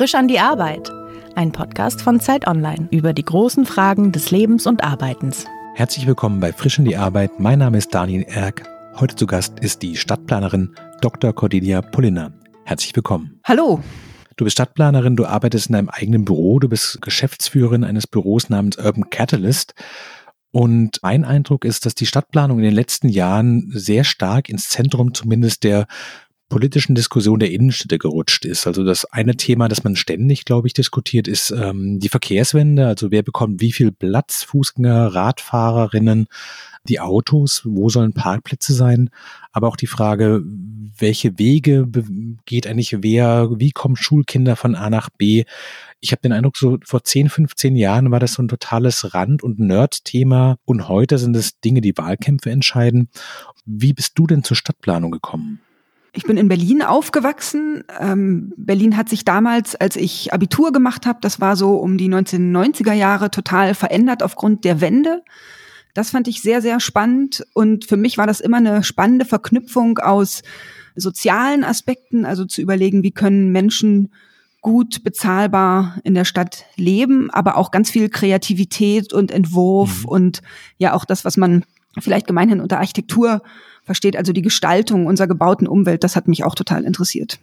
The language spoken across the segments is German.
Frisch an die Arbeit. Ein Podcast von Zeit Online über die großen Fragen des Lebens und Arbeitens. Herzlich willkommen bei Frisch an die Arbeit. Mein Name ist Daniel Erck. Heute zu Gast ist die Stadtplanerin Dr. Cordelia Polliner. Herzlich willkommen. Hallo. Du bist Stadtplanerin, du arbeitest in deinem eigenen Büro, du bist Geschäftsführerin eines Büros namens Urban Catalyst. Und mein Eindruck ist, dass die Stadtplanung in den letzten Jahren sehr stark ins Zentrum zumindest der politischen Diskussion der Innenstädte gerutscht ist. Also das eine Thema, das man ständig, glaube ich, diskutiert, ist ähm, die Verkehrswende. Also wer bekommt wie viel Platz, Fußgänger, Radfahrerinnen, die Autos, wo sollen Parkplätze sein, aber auch die Frage, welche Wege geht eigentlich wer, wie kommen Schulkinder von A nach B. Ich habe den Eindruck, so vor 10, 15 Jahren war das so ein totales Rand- und Nerd-Thema und heute sind es Dinge, die Wahlkämpfe entscheiden. Wie bist du denn zur Stadtplanung gekommen? Ich bin in Berlin aufgewachsen. Ähm, Berlin hat sich damals, als ich Abitur gemacht habe, das war so um die 1990er Jahre, total verändert aufgrund der Wende. Das fand ich sehr, sehr spannend. Und für mich war das immer eine spannende Verknüpfung aus sozialen Aspekten, also zu überlegen, wie können Menschen gut bezahlbar in der Stadt leben, aber auch ganz viel Kreativität und Entwurf mhm. und ja auch das, was man vielleicht gemeinhin unter Architektur versteht, also die Gestaltung unserer gebauten Umwelt, das hat mich auch total interessiert.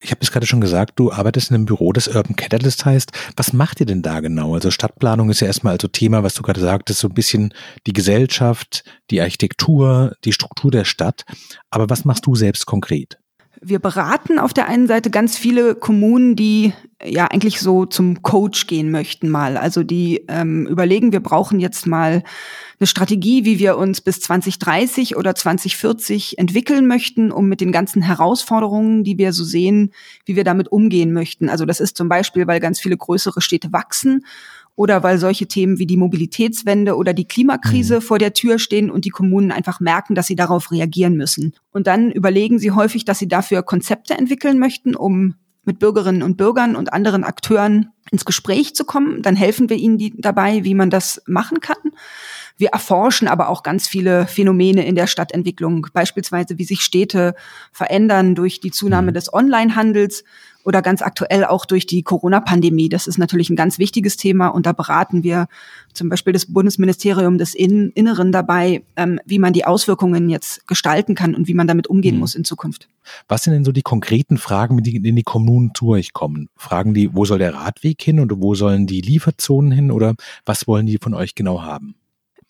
Ich habe es gerade schon gesagt, du arbeitest in einem Büro, das Urban Catalyst heißt. Was macht ihr denn da genau? Also Stadtplanung ist ja erstmal also Thema, was du gerade sagtest, so ein bisschen die Gesellschaft, die Architektur, die Struktur der Stadt. Aber was machst du selbst konkret? Wir beraten auf der einen Seite ganz viele Kommunen, die ja eigentlich so zum Coach gehen möchten mal. Also die ähm, überlegen, wir brauchen jetzt mal eine Strategie, wie wir uns bis 2030 oder 2040 entwickeln möchten, um mit den ganzen Herausforderungen, die wir so sehen, wie wir damit umgehen möchten. Also das ist zum Beispiel, weil ganz viele größere Städte wachsen oder weil solche Themen wie die Mobilitätswende oder die Klimakrise mhm. vor der Tür stehen und die Kommunen einfach merken, dass sie darauf reagieren müssen. Und dann überlegen sie häufig, dass sie dafür Konzepte entwickeln möchten, um mit Bürgerinnen und Bürgern und anderen Akteuren ins Gespräch zu kommen. Dann helfen wir ihnen die dabei, wie man das machen kann. Wir erforschen aber auch ganz viele Phänomene in der Stadtentwicklung, beispielsweise wie sich Städte verändern durch die Zunahme mhm. des Onlinehandels oder ganz aktuell auch durch die Corona-Pandemie. Das ist natürlich ein ganz wichtiges Thema und da beraten wir zum Beispiel das Bundesministerium des Inneren dabei, ähm, wie man die Auswirkungen jetzt gestalten kann und wie man damit umgehen mhm. muss in Zukunft. Was sind denn so die konkreten Fragen, mit denen die Kommunen zu euch kommen? Fragen die, wo soll der Radweg hin und wo sollen die Lieferzonen hin oder was wollen die von euch genau haben?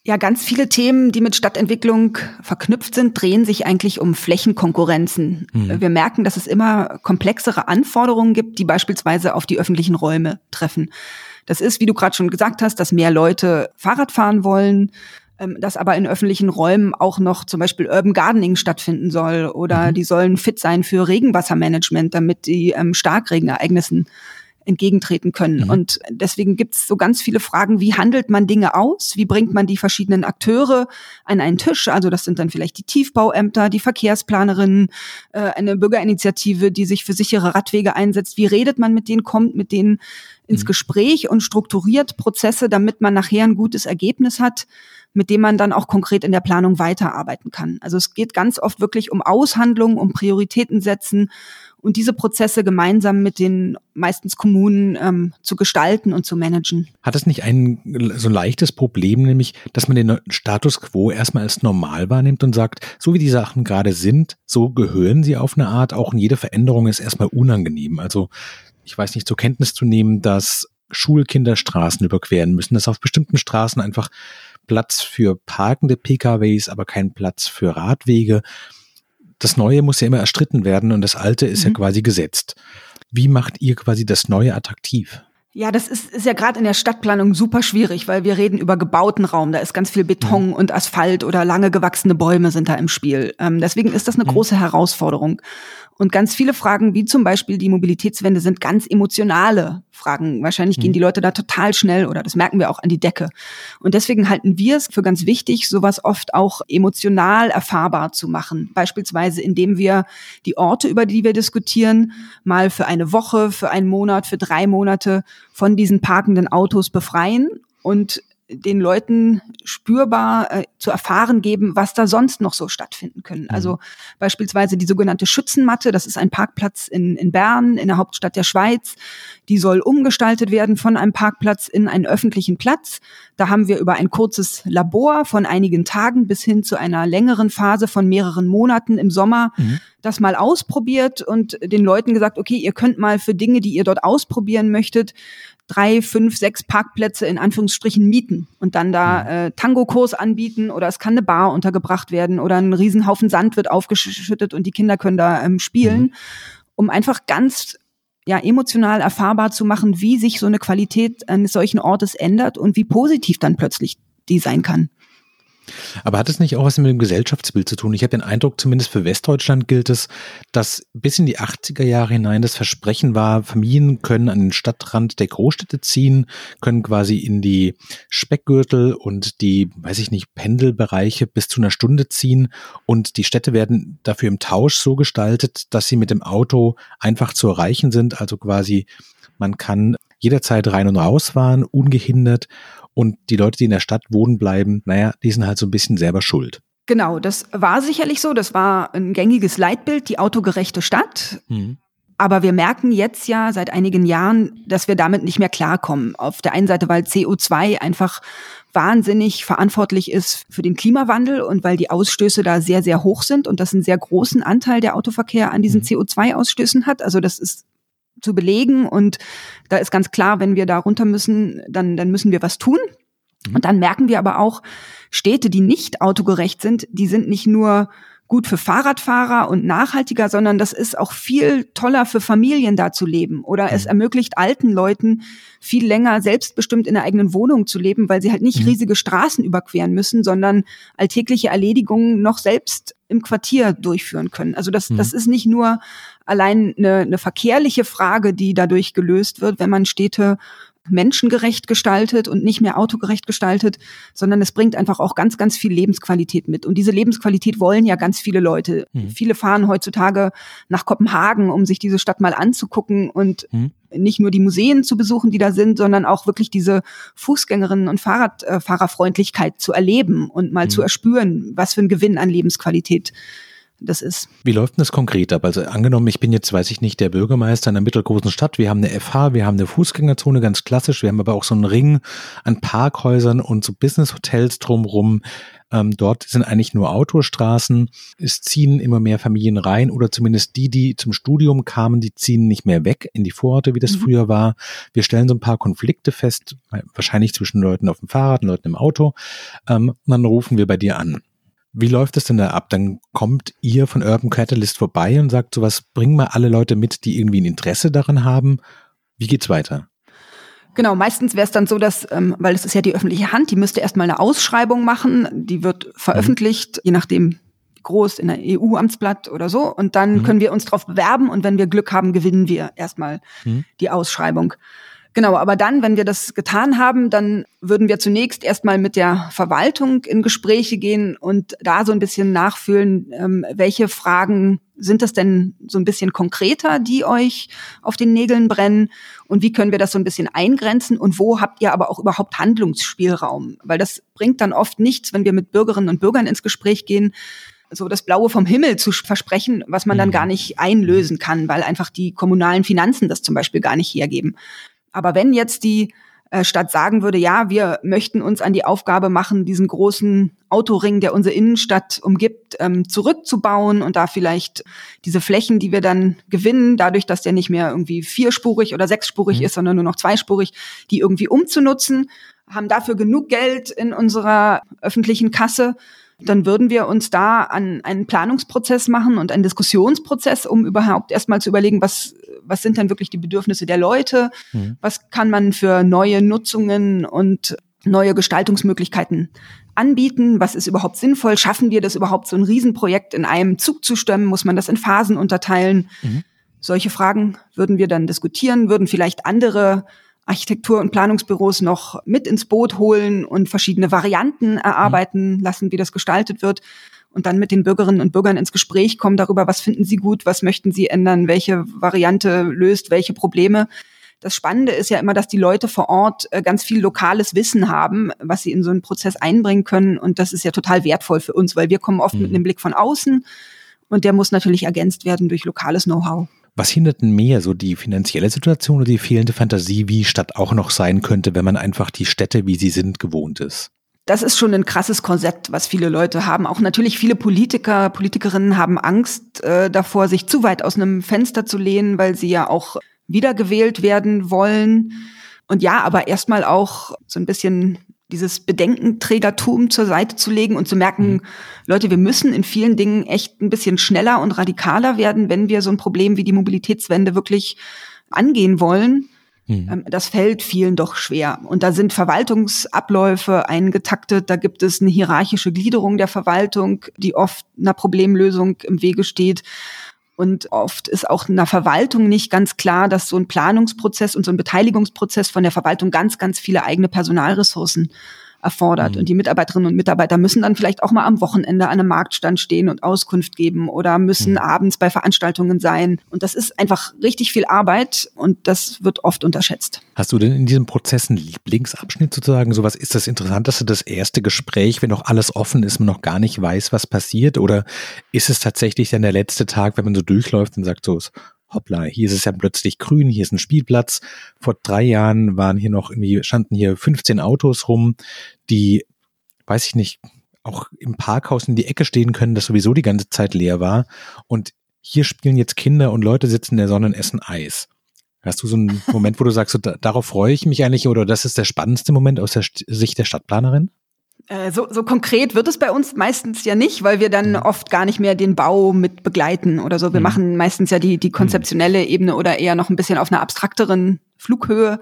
Ja, ganz viele Themen, die mit Stadtentwicklung verknüpft sind, drehen sich eigentlich um Flächenkonkurrenzen. Mhm. Wir merken, dass es immer komplexere Anforderungen gibt, die beispielsweise auf die öffentlichen Räume treffen. Das ist, wie du gerade schon gesagt hast, dass mehr Leute Fahrrad fahren wollen, ähm, dass aber in öffentlichen Räumen auch noch zum Beispiel Urban Gardening stattfinden soll oder mhm. die sollen fit sein für Regenwassermanagement, damit die ähm, Starkregenereignissen entgegentreten können. Mhm. Und deswegen gibt es so ganz viele Fragen, wie handelt man Dinge aus? Wie bringt man die verschiedenen Akteure an einen Tisch? Also das sind dann vielleicht die Tiefbauämter, die Verkehrsplanerinnen, äh, eine Bürgerinitiative, die sich für sichere Radwege einsetzt. Wie redet man mit denen, kommt mit denen ins mhm. Gespräch und strukturiert Prozesse, damit man nachher ein gutes Ergebnis hat, mit dem man dann auch konkret in der Planung weiterarbeiten kann. Also es geht ganz oft wirklich um Aushandlungen, um Prioritäten setzen und diese Prozesse gemeinsam mit den meistens Kommunen ähm, zu gestalten und zu managen. Hat es nicht ein so leichtes Problem, nämlich, dass man den Status quo erstmal als normal wahrnimmt und sagt, so wie die Sachen gerade sind, so gehören sie auf eine Art, auch in jede Veränderung ist erstmal unangenehm. Also ich weiß nicht, zur Kenntnis zu nehmen, dass Schulkinder Straßen überqueren müssen, dass auf bestimmten Straßen einfach Platz für parkende PKWs, aber kein Platz für Radwege das Neue muss ja immer erstritten werden und das Alte ist mhm. ja quasi gesetzt. Wie macht ihr quasi das Neue attraktiv? Ja, das ist, ist ja gerade in der Stadtplanung super schwierig, weil wir reden über gebauten Raum. Da ist ganz viel Beton mhm. und Asphalt oder lange gewachsene Bäume sind da im Spiel. Ähm, deswegen ist das eine mhm. große Herausforderung. Und ganz viele Fragen, wie zum Beispiel die Mobilitätswende, sind ganz emotionale Fragen. Wahrscheinlich gehen mhm. die Leute da total schnell oder das merken wir auch an die Decke. Und deswegen halten wir es für ganz wichtig, sowas oft auch emotional erfahrbar zu machen. Beispielsweise, indem wir die Orte, über die wir diskutieren, mal für eine Woche, für einen Monat, für drei Monate von diesen parkenden Autos befreien und den Leuten spürbar äh, zu erfahren geben, was da sonst noch so stattfinden können. Also mhm. beispielsweise die sogenannte Schützenmatte, das ist ein Parkplatz in, in Bern, in der Hauptstadt der Schweiz. Die soll umgestaltet werden von einem Parkplatz in einen öffentlichen Platz. Da haben wir über ein kurzes Labor von einigen Tagen bis hin zu einer längeren Phase von mehreren Monaten im Sommer mhm. Das mal ausprobiert und den Leuten gesagt, okay, ihr könnt mal für Dinge, die ihr dort ausprobieren möchtet, drei, fünf, sechs Parkplätze in Anführungsstrichen mieten und dann da mhm. äh, Tango-Kurs anbieten oder es kann eine Bar untergebracht werden oder ein Riesenhaufen Sand wird aufgeschüttet und die Kinder können da ähm, spielen, mhm. um einfach ganz ja emotional erfahrbar zu machen, wie sich so eine Qualität eines solchen Ortes ändert und wie positiv dann plötzlich die sein kann. Aber hat es nicht auch was mit dem Gesellschaftsbild zu tun? Ich habe den Eindruck, zumindest für Westdeutschland gilt es, dass bis in die 80er Jahre hinein das Versprechen war, Familien können an den Stadtrand der Großstädte ziehen, können quasi in die Speckgürtel und die, weiß ich nicht, Pendelbereiche bis zu einer Stunde ziehen und die Städte werden dafür im Tausch so gestaltet, dass sie mit dem Auto einfach zu erreichen sind. Also quasi man kann jederzeit rein und raus fahren, ungehindert und die Leute, die in der Stadt wohnen bleiben, naja, die sind halt so ein bisschen selber schuld. Genau, das war sicherlich so. Das war ein gängiges Leitbild, die autogerechte Stadt. Mhm. Aber wir merken jetzt ja seit einigen Jahren, dass wir damit nicht mehr klarkommen. Auf der einen Seite, weil CO2 einfach wahnsinnig verantwortlich ist für den Klimawandel und weil die Ausstöße da sehr, sehr hoch sind und das einen sehr großen Anteil der Autoverkehr an diesen mhm. CO2-Ausstößen hat. Also das ist zu belegen. Und da ist ganz klar, wenn wir da runter müssen, dann, dann müssen wir was tun. Mhm. Und dann merken wir aber auch, Städte, die nicht autogerecht sind, die sind nicht nur gut für Fahrradfahrer und nachhaltiger, sondern das ist auch viel toller für Familien da zu leben. Oder es mhm. ermöglicht alten Leuten viel länger selbstbestimmt in der eigenen Wohnung zu leben, weil sie halt nicht mhm. riesige Straßen überqueren müssen, sondern alltägliche Erledigungen noch selbst im Quartier durchführen können. Also das, mhm. das ist nicht nur allein eine, eine verkehrliche Frage, die dadurch gelöst wird, wenn man Städte menschengerecht gestaltet und nicht mehr autogerecht gestaltet, sondern es bringt einfach auch ganz, ganz viel Lebensqualität mit. Und diese Lebensqualität wollen ja ganz viele Leute. Mhm. Viele fahren heutzutage nach Kopenhagen, um sich diese Stadt mal anzugucken und mhm. nicht nur die Museen zu besuchen, die da sind, sondern auch wirklich diese Fußgängerinnen und Fahrradfahrerfreundlichkeit zu erleben und mal mhm. zu erspüren, was für ein Gewinn an Lebensqualität das ist. Wie läuft denn das konkret ab? Also angenommen, ich bin jetzt, weiß ich nicht, der Bürgermeister einer mittelgroßen Stadt. Wir haben eine FH, wir haben eine Fußgängerzone, ganz klassisch. Wir haben aber auch so einen Ring an Parkhäusern und so Business-Hotels drumrum. Ähm, dort sind eigentlich nur Autostraßen. Es ziehen immer mehr Familien rein oder zumindest die, die zum Studium kamen, die ziehen nicht mehr weg in die Vororte, wie das mhm. früher war. Wir stellen so ein paar Konflikte fest, wahrscheinlich zwischen Leuten auf dem Fahrrad und Leuten im Auto. Ähm, und dann rufen wir bei dir an. Wie läuft es denn da ab? Dann kommt ihr von Urban Catalyst vorbei und sagt sowas, bring mal alle Leute mit, die irgendwie ein Interesse daran haben. Wie geht's weiter? Genau, meistens wäre es dann so, dass, ähm, weil es ist ja die öffentliche Hand, die müsste erstmal eine Ausschreibung machen, die wird veröffentlicht, mhm. je nachdem groß, in der EU-Amtsblatt oder so. Und dann mhm. können wir uns darauf bewerben und wenn wir Glück haben, gewinnen wir erstmal mhm. die Ausschreibung. Genau, aber dann, wenn wir das getan haben, dann würden wir zunächst erstmal mit der Verwaltung in Gespräche gehen und da so ein bisschen nachfühlen, ähm, welche Fragen sind das denn so ein bisschen konkreter, die euch auf den Nägeln brennen? Und wie können wir das so ein bisschen eingrenzen? Und wo habt ihr aber auch überhaupt Handlungsspielraum? Weil das bringt dann oft nichts, wenn wir mit Bürgerinnen und Bürgern ins Gespräch gehen, so das Blaue vom Himmel zu versprechen, was man dann mhm. gar nicht einlösen kann, weil einfach die kommunalen Finanzen das zum Beispiel gar nicht hergeben. Aber wenn jetzt die äh, Stadt sagen würde, ja, wir möchten uns an die Aufgabe machen, diesen großen Autoring, der unsere Innenstadt umgibt, ähm, zurückzubauen und da vielleicht diese Flächen, die wir dann gewinnen, dadurch, dass der nicht mehr irgendwie vierspurig oder sechsspurig mhm. ist, sondern nur noch zweispurig, die irgendwie umzunutzen, haben dafür genug Geld in unserer öffentlichen Kasse, dann würden wir uns da an einen Planungsprozess machen und einen Diskussionsprozess, um überhaupt erstmal zu überlegen, was was sind denn wirklich die Bedürfnisse der Leute? Mhm. Was kann man für neue Nutzungen und neue Gestaltungsmöglichkeiten anbieten? Was ist überhaupt sinnvoll? Schaffen wir das überhaupt, so ein Riesenprojekt in einem Zug zu stemmen? Muss man das in Phasen unterteilen? Mhm. Solche Fragen würden wir dann diskutieren, würden vielleicht andere Architektur- und Planungsbüros noch mit ins Boot holen und verschiedene Varianten erarbeiten mhm. lassen, wie das gestaltet wird und dann mit den Bürgerinnen und Bürgern ins Gespräch kommen darüber, was finden sie gut, was möchten sie ändern, welche Variante löst welche Probleme. Das Spannende ist ja immer, dass die Leute vor Ort äh, ganz viel lokales Wissen haben, was sie in so einen Prozess einbringen können. Und das ist ja total wertvoll für uns, weil wir kommen oft mhm. mit einem Blick von außen und der muss natürlich ergänzt werden durch lokales Know-how. Was hindert denn mehr, so die finanzielle Situation oder die fehlende Fantasie, wie Stadt auch noch sein könnte, wenn man einfach die Städte, wie sie sind, gewohnt ist? Das ist schon ein krasses Korsett, was viele Leute haben. Auch natürlich viele Politiker, Politikerinnen haben Angst äh, davor, sich zu weit aus einem Fenster zu lehnen, weil sie ja auch wiedergewählt werden wollen. Und ja, aber erstmal auch so ein bisschen dieses Bedenkenträgertum zur Seite zu legen und zu merken, mhm. Leute, wir müssen in vielen Dingen echt ein bisschen schneller und radikaler werden, wenn wir so ein Problem wie die Mobilitätswende wirklich angehen wollen. Mhm. Ähm, das fällt vielen doch schwer. Und da sind Verwaltungsabläufe eingetaktet, da gibt es eine hierarchische Gliederung der Verwaltung, die oft einer Problemlösung im Wege steht. Und oft ist auch einer Verwaltung nicht ganz klar, dass so ein Planungsprozess und so ein Beteiligungsprozess von der Verwaltung ganz, ganz viele eigene Personalressourcen erfordert. Mhm. Und die Mitarbeiterinnen und Mitarbeiter müssen dann vielleicht auch mal am Wochenende an einem Marktstand stehen und Auskunft geben oder müssen mhm. abends bei Veranstaltungen sein. Und das ist einfach richtig viel Arbeit und das wird oft unterschätzt. Hast du denn in diesem Prozess einen Lieblingsabschnitt sozusagen? Sowas ist das Interessanteste, das erste Gespräch, wenn noch alles offen ist, man noch gar nicht weiß, was passiert? Oder ist es tatsächlich dann der letzte Tag, wenn man so durchläuft und sagt, so, hoppla, hier ist es ja plötzlich grün, hier ist ein Spielplatz. Vor drei Jahren waren hier noch irgendwie, standen hier 15 Autos rum, die, weiß ich nicht, auch im Parkhaus in die Ecke stehen können, das sowieso die ganze Zeit leer war. Und hier spielen jetzt Kinder und Leute sitzen in der Sonne und essen Eis. Hast du so einen Moment, wo du sagst, so, darauf freue ich mich eigentlich oder das ist der spannendste Moment aus der Sicht der Stadtplanerin? Äh, so, so konkret wird es bei uns meistens ja nicht, weil wir dann mhm. oft gar nicht mehr den Bau mit begleiten oder so. Wir mhm. machen meistens ja die, die mhm. konzeptionelle Ebene oder eher noch ein bisschen auf einer abstrakteren Flughöhe.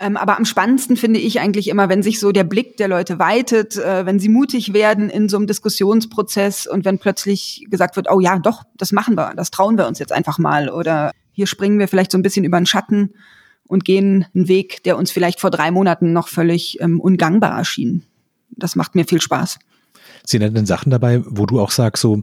Ähm, aber am spannendsten finde ich eigentlich immer, wenn sich so der Blick der Leute weitet, äh, wenn sie mutig werden in so einem Diskussionsprozess und wenn plötzlich gesagt wird, oh ja, doch, das machen wir, das trauen wir uns jetzt einfach mal oder hier springen wir vielleicht so ein bisschen über den Schatten und gehen einen Weg, der uns vielleicht vor drei Monaten noch völlig ähm, ungangbar erschien das macht mir viel Spaß. Da denn Sachen dabei, wo du auch sagst, so,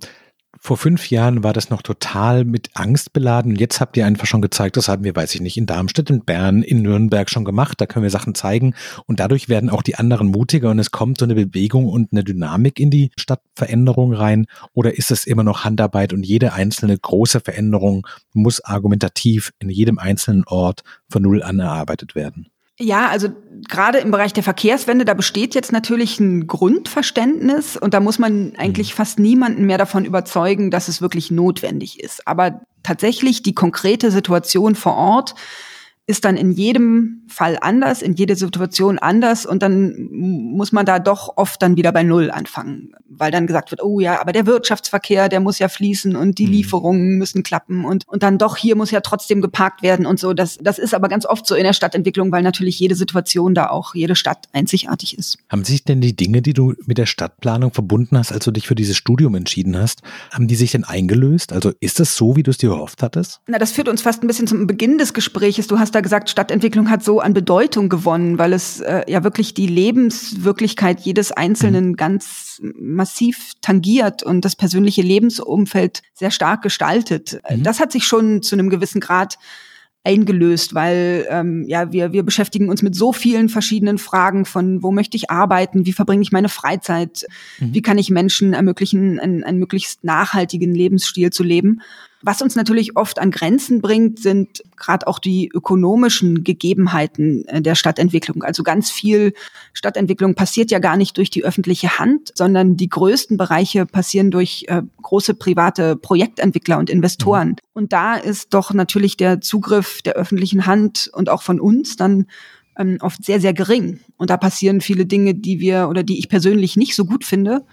vor fünf Jahren war das noch total mit Angst beladen. Jetzt habt ihr einfach schon gezeigt, das haben wir, weiß ich nicht, in Darmstadt, in Bern, in Nürnberg schon gemacht. Da können wir Sachen zeigen. Und dadurch werden auch die anderen mutiger und es kommt so eine Bewegung und eine Dynamik in die Stadtveränderung rein. Oder ist es immer noch Handarbeit und jede einzelne große Veränderung muss argumentativ in jedem einzelnen Ort von Null an erarbeitet werden? Ja, also gerade im Bereich der Verkehrswende, da besteht jetzt natürlich ein Grundverständnis und da muss man eigentlich mhm. fast niemanden mehr davon überzeugen, dass es wirklich notwendig ist. Aber tatsächlich die konkrete Situation vor Ort ist dann in jedem Fall anders, in jeder Situation anders und dann muss man da doch oft dann wieder bei Null anfangen, weil dann gesagt wird, oh ja, aber der Wirtschaftsverkehr, der muss ja fließen und die mhm. Lieferungen müssen klappen und, und dann doch hier muss ja trotzdem geparkt werden und so. Das, das ist aber ganz oft so in der Stadtentwicklung, weil natürlich jede Situation da auch, jede Stadt einzigartig ist. Haben sich denn die Dinge, die du mit der Stadtplanung verbunden hast, als du dich für dieses Studium entschieden hast, haben die sich denn eingelöst? Also ist das so, wie du es dir erhofft hattest? Na, das führt uns fast ein bisschen zum Beginn des Gespräches. Du hast da gesagt, Stadtentwicklung hat so an Bedeutung gewonnen, weil es äh, ja wirklich die Lebenswirklichkeit jedes Einzelnen mhm. ganz massiv tangiert und das persönliche Lebensumfeld sehr stark gestaltet. Mhm. Das hat sich schon zu einem gewissen Grad eingelöst, weil ähm, ja wir wir beschäftigen uns mit so vielen verschiedenen Fragen von wo möchte ich arbeiten, wie verbringe ich meine Freizeit, mhm. wie kann ich Menschen ermöglichen, einen, einen möglichst nachhaltigen Lebensstil zu leben. Was uns natürlich oft an Grenzen bringt, sind gerade auch die ökonomischen Gegebenheiten äh, der Stadtentwicklung. Also ganz viel Stadtentwicklung passiert ja gar nicht durch die öffentliche Hand, sondern die größten Bereiche passieren durch äh, große private Projektentwickler und Investoren. Mhm. Und da ist doch natürlich der Zugriff der öffentlichen Hand und auch von uns dann ähm, oft sehr, sehr gering. Und da passieren viele Dinge, die wir oder die ich persönlich nicht so gut finde.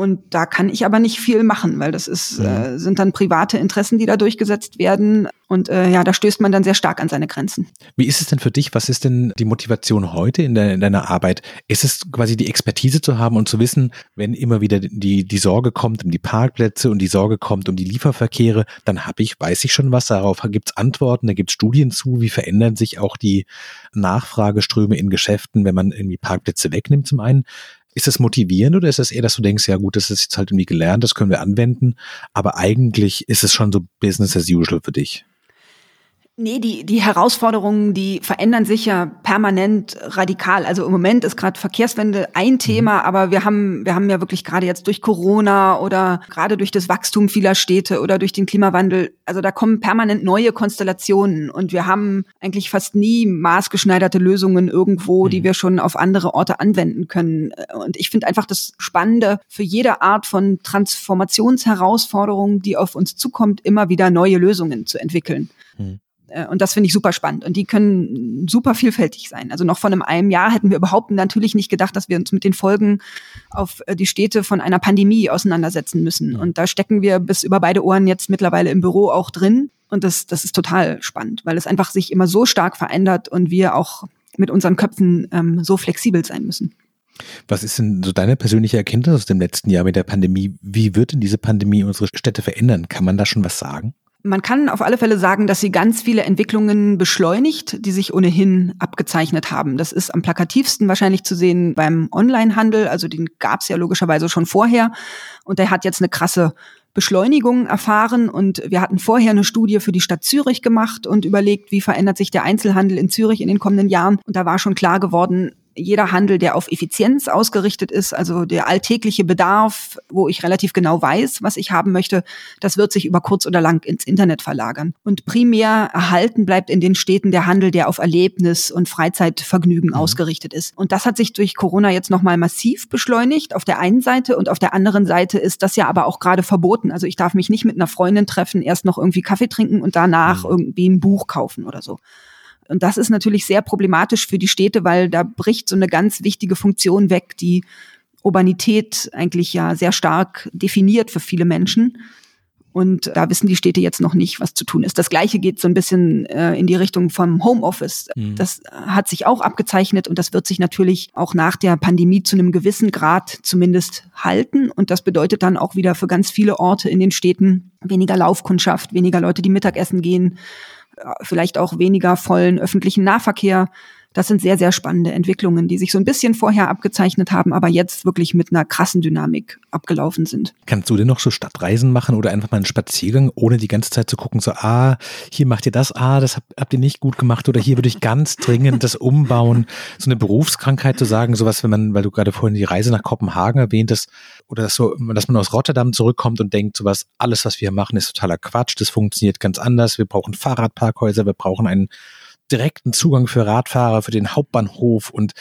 Und da kann ich aber nicht viel machen, weil das ist, mhm. äh, sind dann private Interessen, die da durchgesetzt werden. Und äh, ja, da stößt man dann sehr stark an seine Grenzen. Wie ist es denn für dich? Was ist denn die Motivation heute in, de in deiner Arbeit? Ist es quasi die Expertise zu haben und zu wissen, wenn immer wieder die, die Sorge kommt um die Parkplätze und die Sorge kommt um die Lieferverkehre, dann habe ich, weiß ich schon was darauf. Gibt es Antworten, da gibt es Studien zu, wie verändern sich auch die Nachfrageströme in Geschäften, wenn man irgendwie Parkplätze wegnimmt zum einen. Ist das motivierend oder ist das eher, dass du denkst, ja gut, das ist jetzt halt irgendwie gelernt, das können wir anwenden, aber eigentlich ist es schon so Business as usual für dich? Nee, die, die Herausforderungen, die verändern sich ja permanent radikal. Also im Moment ist gerade Verkehrswende ein mhm. Thema, aber wir haben, wir haben ja wirklich gerade jetzt durch Corona oder gerade durch das Wachstum vieler Städte oder durch den Klimawandel, also da kommen permanent neue Konstellationen und wir haben eigentlich fast nie maßgeschneiderte Lösungen irgendwo, die mhm. wir schon auf andere Orte anwenden können. Und ich finde einfach das Spannende für jede Art von Transformationsherausforderung, die auf uns zukommt, immer wieder neue Lösungen zu entwickeln. Mhm. Äh, und das finde ich super spannend. Und die können super vielfältig sein. Also noch vor einem, einem Jahr hätten wir überhaupt natürlich nicht gedacht, dass wir uns mit den Folgen auf äh, die Städte von einer Pandemie auseinandersetzen müssen. Und da stecken wir bis über beide Ohren jetzt mittlerweile im Büro auch drin. Und das, das ist total spannend, weil es einfach sich immer so stark verändert und wir auch mit unseren Köpfen ähm, so flexibel sein müssen. Was ist denn so deine persönliche Erkenntnis aus dem letzten Jahr mit der Pandemie? Wie wird denn diese Pandemie unsere Städte verändern? Kann man da schon was sagen? Man kann auf alle Fälle sagen, dass sie ganz viele Entwicklungen beschleunigt, die sich ohnehin abgezeichnet haben. Das ist am plakativsten wahrscheinlich zu sehen beim Onlinehandel. Also den gab es ja logischerweise schon vorher. Und der hat jetzt eine krasse Beschleunigung erfahren. Und wir hatten vorher eine Studie für die Stadt Zürich gemacht und überlegt, wie verändert sich der Einzelhandel in Zürich in den kommenden Jahren. Und da war schon klar geworden, jeder Handel, der auf Effizienz ausgerichtet ist, also der alltägliche Bedarf, wo ich relativ genau weiß, was ich haben möchte, das wird sich über kurz oder lang ins Internet verlagern. Und primär erhalten bleibt in den Städten der Handel, der auf Erlebnis und Freizeitvergnügen mhm. ausgerichtet ist. Und das hat sich durch Corona jetzt nochmal massiv beschleunigt auf der einen Seite und auf der anderen Seite ist das ja aber auch gerade verboten. Also ich darf mich nicht mit einer Freundin treffen, erst noch irgendwie Kaffee trinken und danach mhm. irgendwie ein Buch kaufen oder so. Und das ist natürlich sehr problematisch für die Städte, weil da bricht so eine ganz wichtige Funktion weg, die Urbanität eigentlich ja sehr stark definiert für viele Menschen. Und da wissen die Städte jetzt noch nicht, was zu tun ist. Das Gleiche geht so ein bisschen äh, in die Richtung vom Homeoffice. Mhm. Das hat sich auch abgezeichnet und das wird sich natürlich auch nach der Pandemie zu einem gewissen Grad zumindest halten. Und das bedeutet dann auch wieder für ganz viele Orte in den Städten weniger Laufkundschaft, weniger Leute, die Mittagessen gehen, vielleicht auch weniger vollen öffentlichen Nahverkehr. Das sind sehr, sehr spannende Entwicklungen, die sich so ein bisschen vorher abgezeichnet haben, aber jetzt wirklich mit einer krassen Dynamik abgelaufen sind. Kannst du denn noch so Stadtreisen machen oder einfach mal einen Spaziergang, ohne die ganze Zeit zu gucken, so, ah, hier macht ihr das, ah, das habt, habt ihr nicht gut gemacht oder hier würde ich ganz dringend das umbauen. So eine Berufskrankheit zu sagen, sowas, wenn man, weil du gerade vorhin die Reise nach Kopenhagen erwähntest, oder dass so, dass man aus Rotterdam zurückkommt und denkt, sowas, alles, was wir machen, ist totaler Quatsch, das funktioniert ganz anders, wir brauchen Fahrradparkhäuser, wir brauchen einen direkten Zugang für Radfahrer, für den Hauptbahnhof und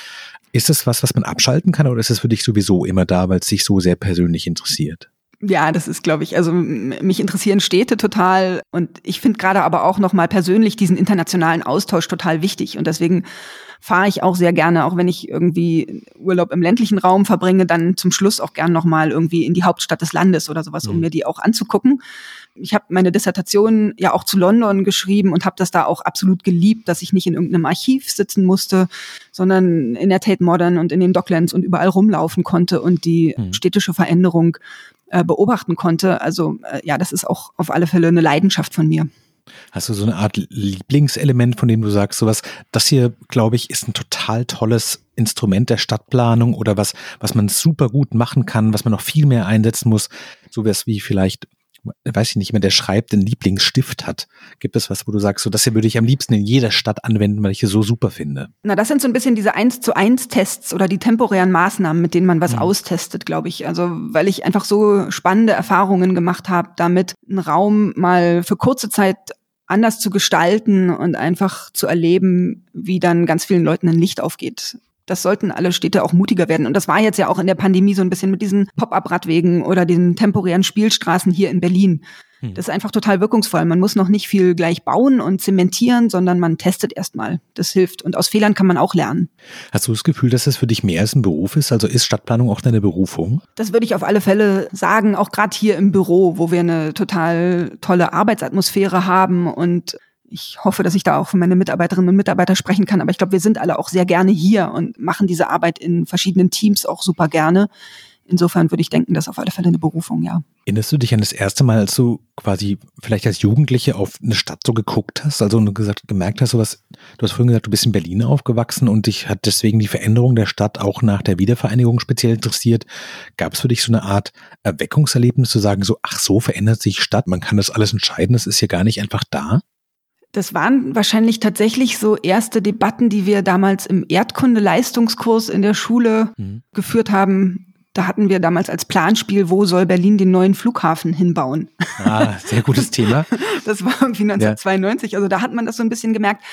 ist das was, was man abschalten kann oder ist es für dich sowieso immer da, weil es dich so sehr persönlich interessiert? Ja, das ist, glaube ich, also mich interessieren Städte total und ich finde gerade aber auch noch mal persönlich diesen internationalen Austausch total wichtig und deswegen fahre ich auch sehr gerne, auch wenn ich irgendwie Urlaub im ländlichen Raum verbringe, dann zum Schluss auch gern noch mal irgendwie in die Hauptstadt des Landes oder sowas, um mhm. mir die auch anzugucken ich habe meine Dissertation ja auch zu London geschrieben und habe das da auch absolut geliebt, dass ich nicht in irgendeinem Archiv sitzen musste, sondern in der Tate Modern und in den Docklands und überall rumlaufen konnte und die mhm. städtische Veränderung äh, beobachten konnte. Also äh, ja, das ist auch auf alle Fälle eine Leidenschaft von mir. Hast du so eine Art Lieblingselement, von dem du sagst, sowas, das hier, glaube ich, ist ein total tolles Instrument der Stadtplanung oder was, was man super gut machen kann, was man noch viel mehr einsetzen muss, so was wie vielleicht weiß ich nicht mehr, der schreibt, einen Lieblingsstift hat. Gibt es was, wo du sagst, so das hier würde ich am liebsten in jeder Stadt anwenden, weil ich es so super finde? Na, das sind so ein bisschen diese eins zu eins Tests oder die temporären Maßnahmen, mit denen man was mhm. austestet, glaube ich. Also, weil ich einfach so spannende Erfahrungen gemacht habe, damit einen Raum mal für kurze Zeit anders zu gestalten und einfach zu erleben, wie dann ganz vielen Leuten ein Licht aufgeht das sollten alle Städte auch mutiger werden. Und das war jetzt ja auch in der Pandemie so ein bisschen mit diesen Pop-up-Radwegen oder den temporären Spielstraßen hier in Berlin. Hm. Das ist einfach total wirkungsvoll. Man muss noch nicht viel gleich bauen und zementieren, sondern man testet erstmal. Das hilft. Und aus Fehlern kann man auch lernen. Hast du das Gefühl, dass das für dich mehr als ein Beruf ist? Also ist Stadtplanung auch deine Berufung? Das würde ich auf alle Fälle sagen, auch gerade hier im Büro, wo wir eine total tolle Arbeitsatmosphäre haben und ich hoffe, dass ich da auch für meine Mitarbeiterinnen und Mitarbeiter sprechen kann, aber ich glaube, wir sind alle auch sehr gerne hier und machen diese Arbeit in verschiedenen Teams auch super gerne. Insofern würde ich denken, das ist auf alle Fälle eine Berufung, ja. Erinnerst du dich an das erste Mal, als du quasi vielleicht als Jugendliche auf eine Stadt so geguckt hast, also du gesagt, gemerkt hast, sowas, du hast vorhin gesagt, du bist in Berlin aufgewachsen und dich hat deswegen die Veränderung der Stadt auch nach der Wiedervereinigung speziell interessiert. Gab es für dich so eine Art Erweckungserlebnis zu sagen, so, ach so verändert sich Stadt, man kann das alles entscheiden, das ist hier gar nicht einfach da? Das waren wahrscheinlich tatsächlich so erste Debatten, die wir damals im Erdkunde-Leistungskurs in der Schule mhm. geführt haben. Da hatten wir damals als Planspiel, wo soll Berlin den neuen Flughafen hinbauen? Ah, sehr gutes Thema. das war irgendwie 1992. Ja. Also da hat man das so ein bisschen gemerkt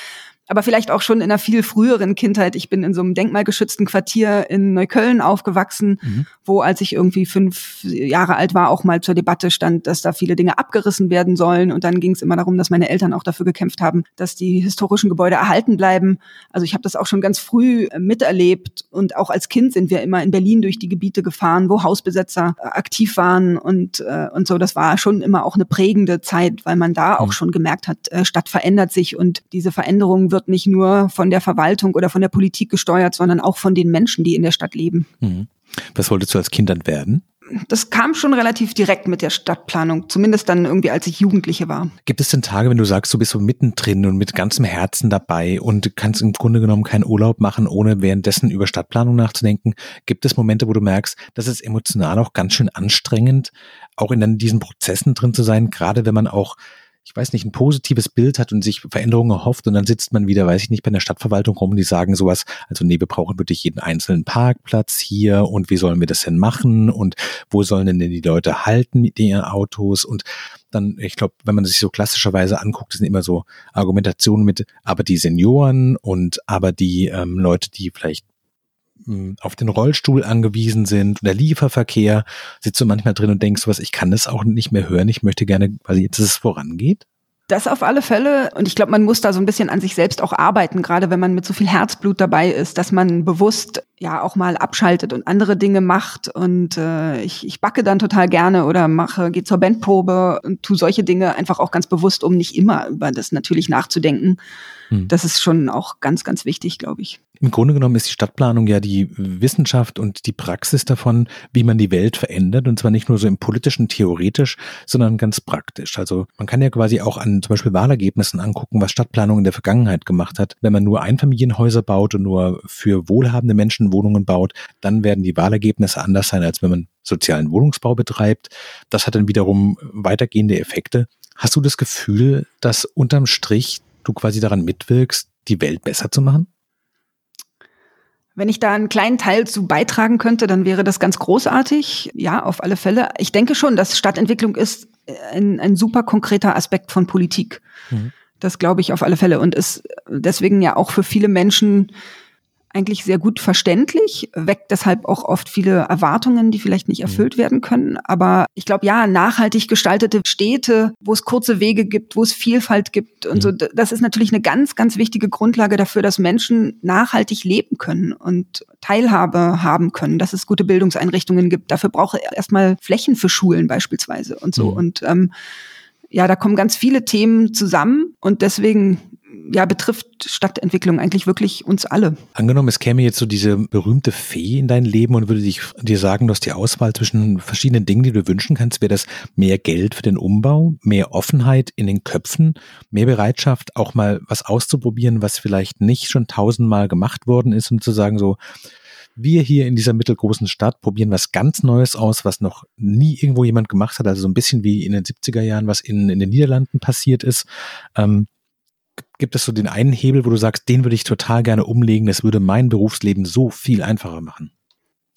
aber vielleicht auch schon in einer viel früheren Kindheit. Ich bin in so einem denkmalgeschützten Quartier in Neukölln aufgewachsen, mhm. wo, als ich irgendwie fünf Jahre alt war, auch mal zur Debatte stand, dass da viele Dinge abgerissen werden sollen. Und dann ging es immer darum, dass meine Eltern auch dafür gekämpft haben, dass die historischen Gebäude erhalten bleiben. Also ich habe das auch schon ganz früh miterlebt. Und auch als Kind sind wir immer in Berlin durch die Gebiete gefahren, wo Hausbesetzer aktiv waren und, äh, und so. Das war schon immer auch eine prägende Zeit, weil man da auch mhm. schon gemerkt hat, äh, Stadt verändert sich und diese Veränderung wird nicht nur von der Verwaltung oder von der Politik gesteuert, sondern auch von den Menschen, die in der Stadt leben. Mhm. Was wolltest du als Kind dann werden? das kam schon relativ direkt mit der Stadtplanung, zumindest dann irgendwie, als ich Jugendliche war. Gibt es denn Tage, wenn du sagst, du bist so mittendrin und mit ganzem Herzen dabei und kannst im Grunde genommen keinen Urlaub machen, ohne währenddessen über Stadtplanung nachzudenken? Gibt es Momente, wo du merkst, das ist emotional auch ganz schön anstrengend, auch in diesen Prozessen drin zu sein, gerade wenn man auch ich weiß nicht, ein positives Bild hat und sich Veränderungen erhofft und dann sitzt man wieder, weiß ich nicht, bei der Stadtverwaltung rum und die sagen sowas, also nee, wir brauchen wirklich jeden einzelnen Parkplatz hier und wie sollen wir das denn machen und wo sollen denn, denn die Leute halten mit ihren Autos? Und dann, ich glaube, wenn man sich so klassischerweise anguckt, sind immer so Argumentationen mit, aber die Senioren und aber die ähm, Leute, die vielleicht auf den Rollstuhl angewiesen sind, der Lieferverkehr, sitzt du manchmal drin und denkst was, ich kann das auch nicht mehr hören, ich möchte gerne, weil jetzt es vorangeht? Das auf alle Fälle. Und ich glaube, man muss da so ein bisschen an sich selbst auch arbeiten, gerade wenn man mit so viel Herzblut dabei ist, dass man bewusst ja auch mal abschaltet und andere Dinge macht. Und äh, ich, ich backe dann total gerne oder mache, gehe zur Bandprobe und tu solche Dinge einfach auch ganz bewusst, um nicht immer über das natürlich nachzudenken. Hm. Das ist schon auch ganz, ganz wichtig, glaube ich. Im Grunde genommen ist die Stadtplanung ja die Wissenschaft und die Praxis davon, wie man die Welt verändert. Und zwar nicht nur so im politischen, theoretisch, sondern ganz praktisch. Also man kann ja quasi auch an zum Beispiel Wahlergebnissen angucken, was Stadtplanung in der Vergangenheit gemacht hat. Wenn man nur Einfamilienhäuser baut und nur für wohlhabende Menschen Wohnungen baut, dann werden die Wahlergebnisse anders sein, als wenn man sozialen Wohnungsbau betreibt. Das hat dann wiederum weitergehende Effekte. Hast du das Gefühl, dass unterm Strich du quasi daran mitwirkst, die Welt besser zu machen? Wenn ich da einen kleinen Teil zu beitragen könnte, dann wäre das ganz großartig. Ja, auf alle Fälle. Ich denke schon, dass Stadtentwicklung ist ein, ein super konkreter Aspekt von Politik. Mhm. Das glaube ich auf alle Fälle und ist deswegen ja auch für viele Menschen eigentlich sehr gut verständlich, weckt deshalb auch oft viele Erwartungen, die vielleicht nicht mhm. erfüllt werden können. Aber ich glaube, ja, nachhaltig gestaltete Städte, wo es kurze Wege gibt, wo es Vielfalt gibt und so, mhm. das ist natürlich eine ganz, ganz wichtige Grundlage dafür, dass Menschen nachhaltig leben können und Teilhabe haben können, dass es gute Bildungseinrichtungen gibt. Dafür brauche ich erstmal Flächen für Schulen beispielsweise und so. Mhm. Und ähm, ja, da kommen ganz viele Themen zusammen und deswegen ja, betrifft Stadtentwicklung eigentlich wirklich uns alle. Angenommen, es käme jetzt so diese berühmte Fee in dein Leben und würde dich, dir sagen, du hast die Auswahl zwischen verschiedenen Dingen, die du wünschen kannst. Wäre das mehr Geld für den Umbau, mehr Offenheit in den Köpfen, mehr Bereitschaft, auch mal was auszuprobieren, was vielleicht nicht schon tausendmal gemacht worden ist und zu sagen so, wir hier in dieser mittelgroßen Stadt probieren was ganz Neues aus, was noch nie irgendwo jemand gemacht hat. Also so ein bisschen wie in den 70er Jahren, was in, in den Niederlanden passiert ist. Ähm, gibt es so den einen Hebel, wo du sagst, den würde ich total gerne umlegen, das würde mein Berufsleben so viel einfacher machen?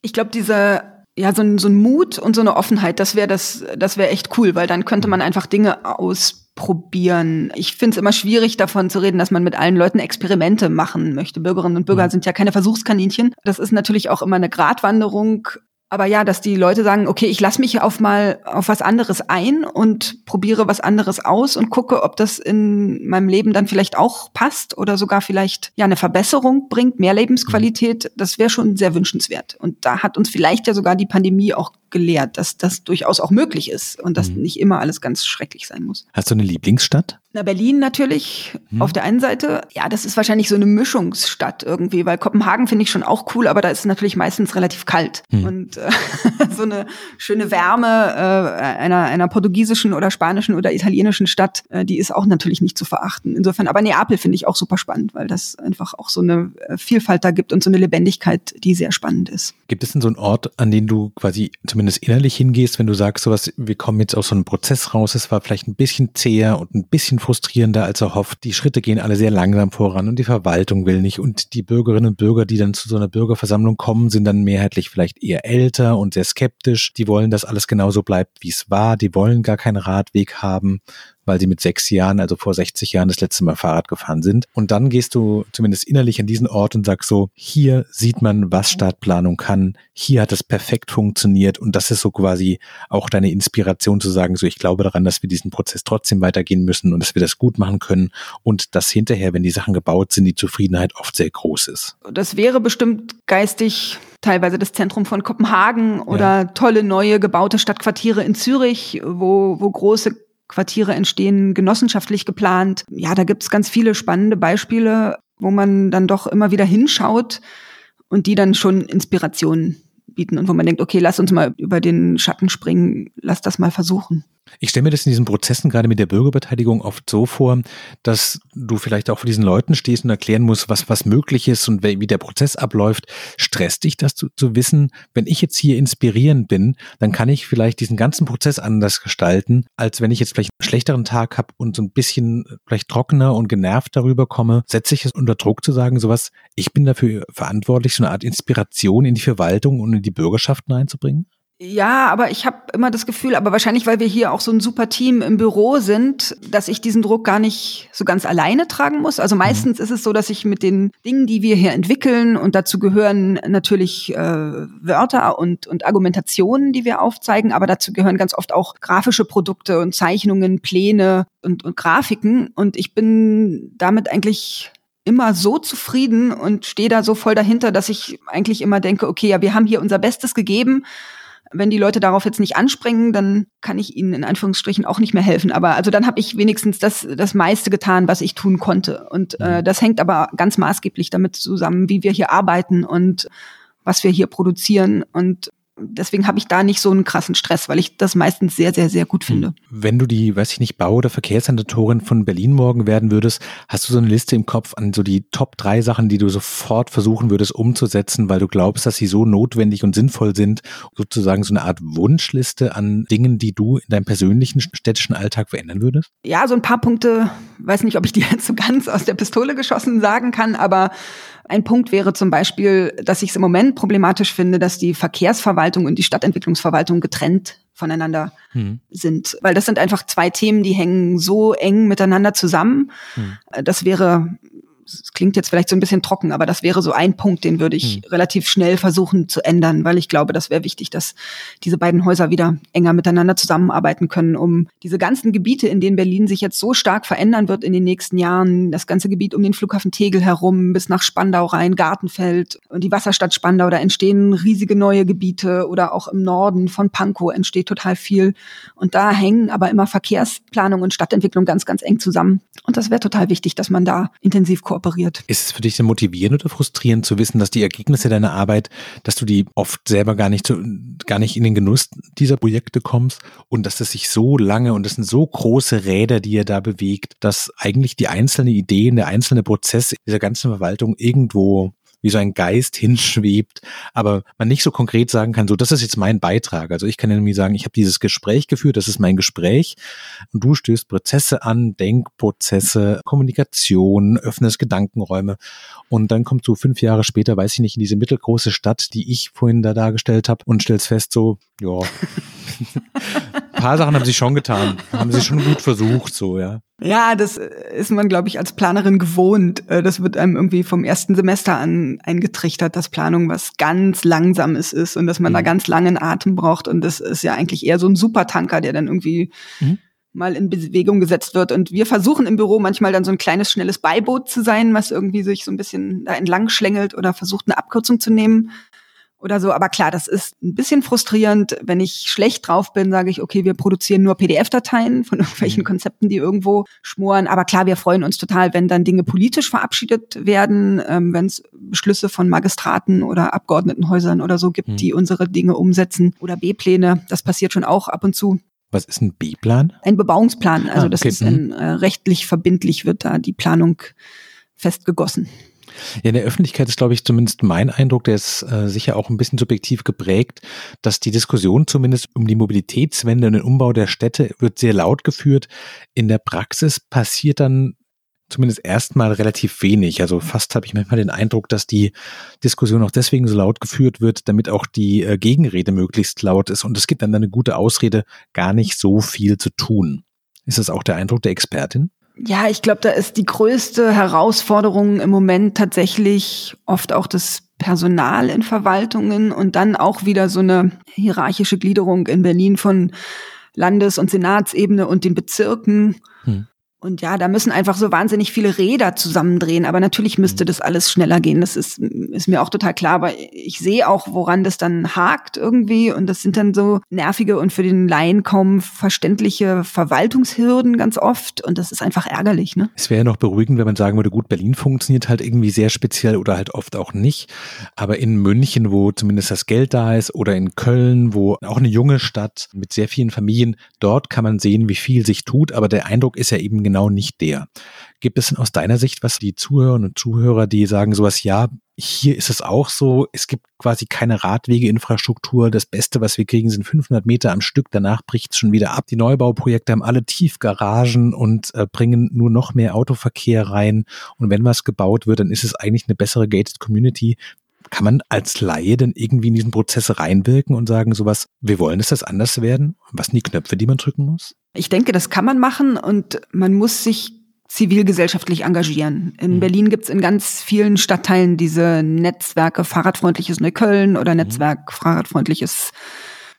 Ich glaube, dieser ja, so ein, so ein Mut und so eine Offenheit, das wäre das, das wäre echt cool, weil dann könnte man einfach Dinge ausprobieren. Ich finde es immer schwierig, davon zu reden, dass man mit allen Leuten Experimente machen möchte. Bürgerinnen und Bürger mhm. sind ja keine Versuchskaninchen. Das ist natürlich auch immer eine Gratwanderung aber ja, dass die Leute sagen, okay, ich lasse mich auf mal auf was anderes ein und probiere was anderes aus und gucke, ob das in meinem Leben dann vielleicht auch passt oder sogar vielleicht ja eine Verbesserung bringt, mehr Lebensqualität, das wäre schon sehr wünschenswert. Und da hat uns vielleicht ja sogar die Pandemie auch gelehrt, dass das durchaus auch möglich ist und dass mhm. nicht immer alles ganz schrecklich sein muss. Hast du eine Lieblingsstadt? Na, Berlin natürlich mhm. auf der einen Seite. Ja, das ist wahrscheinlich so eine Mischungsstadt irgendwie, weil Kopenhagen finde ich schon auch cool, aber da ist es natürlich meistens relativ kalt. Mhm. Und äh, so eine schöne Wärme äh, einer, einer portugiesischen oder spanischen oder italienischen Stadt, äh, die ist auch natürlich nicht zu verachten. Insofern, aber Neapel finde ich auch super spannend, weil das einfach auch so eine äh, Vielfalt da gibt und so eine Lebendigkeit, die sehr spannend ist. Gibt es denn so einen Ort, an den du quasi zumindest zumindest innerlich hingehst, wenn du sagst, sowas, wir kommen jetzt aus so einem Prozess raus, es war vielleicht ein bisschen zäher und ein bisschen frustrierender als erhofft. Die Schritte gehen alle sehr langsam voran und die Verwaltung will nicht und die Bürgerinnen und Bürger, die dann zu so einer Bürgerversammlung kommen, sind dann mehrheitlich vielleicht eher älter und sehr skeptisch. Die wollen, dass alles genauso bleibt, wie es war. Die wollen gar keinen Radweg haben weil sie mit sechs Jahren, also vor 60 Jahren, das letzte Mal Fahrrad gefahren sind. Und dann gehst du zumindest innerlich an diesen Ort und sagst so, hier sieht man, was Stadtplanung kann. Hier hat es perfekt funktioniert. Und das ist so quasi auch deine Inspiration zu sagen, so, ich glaube daran, dass wir diesen Prozess trotzdem weitergehen müssen und dass wir das gut machen können. Und dass hinterher, wenn die Sachen gebaut sind, die Zufriedenheit oft sehr groß ist. Das wäre bestimmt geistig teilweise das Zentrum von Kopenhagen oder ja. tolle neue gebaute Stadtquartiere in Zürich, wo, wo große Quartiere entstehen genossenschaftlich geplant. Ja, da gibt's ganz viele spannende Beispiele, wo man dann doch immer wieder hinschaut und die dann schon Inspirationen bieten und wo man denkt, okay, lass uns mal über den Schatten springen, lass das mal versuchen. Ich stelle mir das in diesen Prozessen gerade mit der Bürgerbeteiligung oft so vor, dass du vielleicht auch vor diesen Leuten stehst und erklären musst, was, was möglich ist und wie der Prozess abläuft. Stresst dich das zu, zu wissen, wenn ich jetzt hier inspirierend bin, dann kann ich vielleicht diesen ganzen Prozess anders gestalten, als wenn ich jetzt vielleicht einen schlechteren Tag habe und so ein bisschen vielleicht trockener und genervt darüber komme. Setze ich es unter Druck zu sagen, sowas, ich bin dafür verantwortlich, so eine Art Inspiration in die Verwaltung und in die Bürgerschaften einzubringen? Ja, aber ich habe immer das Gefühl, aber wahrscheinlich, weil wir hier auch so ein super Team im Büro sind, dass ich diesen Druck gar nicht so ganz alleine tragen muss. Also mhm. meistens ist es so, dass ich mit den Dingen, die wir hier entwickeln, und dazu gehören natürlich äh, Wörter und, und Argumentationen, die wir aufzeigen, aber dazu gehören ganz oft auch grafische Produkte und Zeichnungen, Pläne und, und Grafiken. Und ich bin damit eigentlich immer so zufrieden und stehe da so voll dahinter, dass ich eigentlich immer denke, okay, ja, wir haben hier unser Bestes gegeben wenn die Leute darauf jetzt nicht anspringen, dann kann ich ihnen in Anführungsstrichen auch nicht mehr helfen. Aber also dann habe ich wenigstens das, das meiste getan, was ich tun konnte. Und äh, mhm. das hängt aber ganz maßgeblich damit zusammen, wie wir hier arbeiten und was wir hier produzieren. Und deswegen habe ich da nicht so einen krassen Stress, weil ich das meistens sehr, sehr, sehr gut finde. Hm. Wenn du die, weiß ich nicht, Bau- oder Verkehrssenatorin von Berlin morgen werden würdest, hast du so eine Liste im Kopf an so die Top drei Sachen, die du sofort versuchen würdest umzusetzen, weil du glaubst, dass sie so notwendig und sinnvoll sind, sozusagen so eine Art Wunschliste an Dingen, die du in deinem persönlichen städtischen Alltag verändern würdest? Ja, so ein paar Punkte, weiß nicht, ob ich die jetzt so ganz aus der Pistole geschossen sagen kann, aber ein Punkt wäre zum Beispiel, dass ich es im Moment problematisch finde, dass die Verkehrsverwaltung und die Stadtentwicklungsverwaltung getrennt voneinander hm. sind. Weil das sind einfach zwei Themen, die hängen so eng miteinander zusammen. Hm. Das wäre das klingt jetzt vielleicht so ein bisschen trocken, aber das wäre so ein Punkt, den würde ich hm. relativ schnell versuchen zu ändern, weil ich glaube, das wäre wichtig, dass diese beiden Häuser wieder enger miteinander zusammenarbeiten können, um diese ganzen Gebiete, in denen Berlin sich jetzt so stark verändern wird in den nächsten Jahren, das ganze Gebiet um den Flughafen Tegel herum bis nach Spandau rein, Gartenfeld und die Wasserstadt Spandau, da entstehen riesige neue Gebiete oder auch im Norden von Pankow entsteht total viel und da hängen aber immer Verkehrsplanung und Stadtentwicklung ganz, ganz eng zusammen und das wäre total wichtig, dass man da intensiv kooperiert operiert. Ist es für dich denn motivierend oder frustrierend zu wissen, dass die Ergebnisse deiner Arbeit, dass du die oft selber gar nicht, zu, gar nicht in den Genuss dieser Projekte kommst und dass es sich so lange und es sind so große Räder, die ihr da bewegt, dass eigentlich die einzelne Ideen, der einzelne Prozess dieser ganzen Verwaltung irgendwo wie so ein Geist hinschwebt, aber man nicht so konkret sagen kann, so das ist jetzt mein Beitrag. Also ich kann irgendwie sagen, ich habe dieses Gespräch geführt, das ist mein Gespräch und du stößt Prozesse an, Denkprozesse, Kommunikation, öffnest Gedankenräume und dann kommst du fünf Jahre später, weiß ich nicht, in diese mittelgroße Stadt, die ich vorhin da dargestellt habe und stellst fest, so, ja, paar Sachen haben sie schon getan, haben sie schon gut versucht, so, ja. Ja, das ist man, glaube ich, als Planerin gewohnt. Äh, das wird einem irgendwie vom ersten Semester an eingetrichtert, dass Planung was ganz Langsames ist und dass man mhm. da ganz langen Atem braucht. Und das ist ja eigentlich eher so ein Supertanker, der dann irgendwie mhm. mal in Bewegung gesetzt wird. Und wir versuchen im Büro manchmal dann so ein kleines, schnelles Beiboot zu sein, was irgendwie sich so ein bisschen da entlang schlängelt oder versucht, eine Abkürzung zu nehmen oder so. Aber klar, das ist ein bisschen frustrierend. Wenn ich schlecht drauf bin, sage ich, okay, wir produzieren nur PDF-Dateien von irgendwelchen mhm. Konzepten, die irgendwo schmoren. Aber klar, wir freuen uns total, wenn dann Dinge politisch verabschiedet werden, ähm, wenn es Beschlüsse von Magistraten oder Abgeordnetenhäusern oder so gibt, mhm. die unsere Dinge umsetzen oder B-Pläne. Das passiert schon auch ab und zu. Was ist ein B-Plan? Ein Bebauungsplan. Also ah, okay. das ist ein, mhm. äh, rechtlich verbindlich wird da die Planung festgegossen. Ja, in der Öffentlichkeit ist, glaube ich, zumindest mein Eindruck, der ist äh, sicher auch ein bisschen subjektiv geprägt, dass die Diskussion zumindest um die Mobilitätswende und den Umbau der Städte wird sehr laut geführt. In der Praxis passiert dann zumindest erstmal relativ wenig. Also fast habe ich manchmal den Eindruck, dass die Diskussion auch deswegen so laut geführt wird, damit auch die äh, Gegenrede möglichst laut ist. Und es gibt dann eine gute Ausrede, gar nicht so viel zu tun. Ist das auch der Eindruck der Expertin? Ja, ich glaube, da ist die größte Herausforderung im Moment tatsächlich oft auch das Personal in Verwaltungen und dann auch wieder so eine hierarchische Gliederung in Berlin von Landes- und Senatsebene und den Bezirken. Hm. Und ja, da müssen einfach so wahnsinnig viele Räder zusammendrehen. Aber natürlich müsste mhm. das alles schneller gehen. Das ist, ist mir auch total klar. Aber ich sehe auch, woran das dann hakt irgendwie. Und das sind dann so nervige und für den Laien kaum verständliche Verwaltungshürden ganz oft. Und das ist einfach ärgerlich. Ne? Es wäre ja noch beruhigend, wenn man sagen würde, gut, Berlin funktioniert halt irgendwie sehr speziell oder halt oft auch nicht. Aber in München, wo zumindest das Geld da ist, oder in Köln, wo auch eine junge Stadt mit sehr vielen Familien, dort kann man sehen, wie viel sich tut. Aber der Eindruck ist ja eben genau nicht der. Gibt es denn aus deiner Sicht was die Zuhörerinnen und Zuhörer, die sagen sowas, ja, hier ist es auch so, es gibt quasi keine Radwegeinfrastruktur. Das Beste, was wir kriegen, sind 500 Meter am Stück. Danach bricht es schon wieder ab. Die Neubauprojekte haben alle Tiefgaragen und äh, bringen nur noch mehr Autoverkehr rein. Und wenn was gebaut wird, dann ist es eigentlich eine bessere gated Community. Kann man als Laie denn irgendwie in diesen Prozess reinwirken und sagen sowas, wir wollen, dass das anders werden? Was sind die Knöpfe, die man drücken muss? Ich denke, das kann man machen und man muss sich zivilgesellschaftlich engagieren. In mhm. Berlin gibt es in ganz vielen Stadtteilen diese Netzwerke Fahrradfreundliches Neukölln oder mhm. Netzwerk Fahrradfreundliches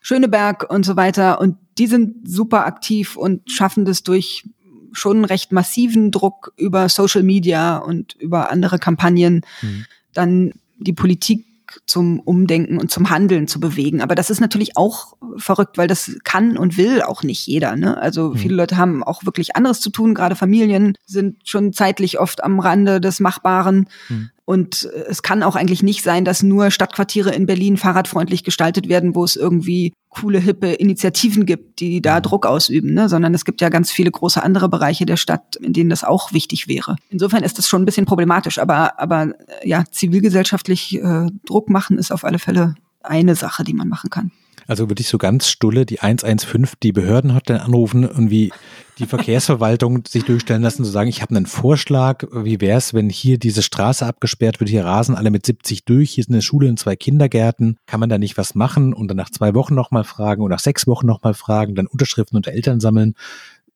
Schöneberg und so weiter. Und die sind super aktiv und schaffen das durch schon recht massiven Druck über Social Media und über andere Kampagnen, mhm. dann die Politik zum Umdenken und zum Handeln zu bewegen. Aber das ist natürlich auch verrückt, weil das kann und will auch nicht jeder. Ne? Also mhm. viele Leute haben auch wirklich anderes zu tun. Gerade Familien sind schon zeitlich oft am Rande des Machbaren. Mhm. Und es kann auch eigentlich nicht sein, dass nur Stadtquartiere in Berlin fahrradfreundlich gestaltet werden, wo es irgendwie coole, hippe Initiativen gibt, die da mhm. Druck ausüben, ne? sondern es gibt ja ganz viele große andere Bereiche der Stadt, in denen das auch wichtig wäre. Insofern ist das schon ein bisschen problematisch, aber, aber äh, ja, zivilgesellschaftlich äh, Druck machen ist auf alle Fälle eine Sache, die man machen kann. Also würde ich so ganz stulle die 115, die Behörden hat dann anrufen und wie die Verkehrsverwaltung sich durchstellen lassen, zu sagen, ich habe einen Vorschlag, wie wäre es, wenn hier diese Straße abgesperrt wird, hier rasen alle mit 70 durch, hier ist eine Schule und zwei Kindergärten, kann man da nicht was machen und dann nach zwei Wochen nochmal fragen oder nach sechs Wochen nochmal fragen, dann Unterschriften unter Eltern sammeln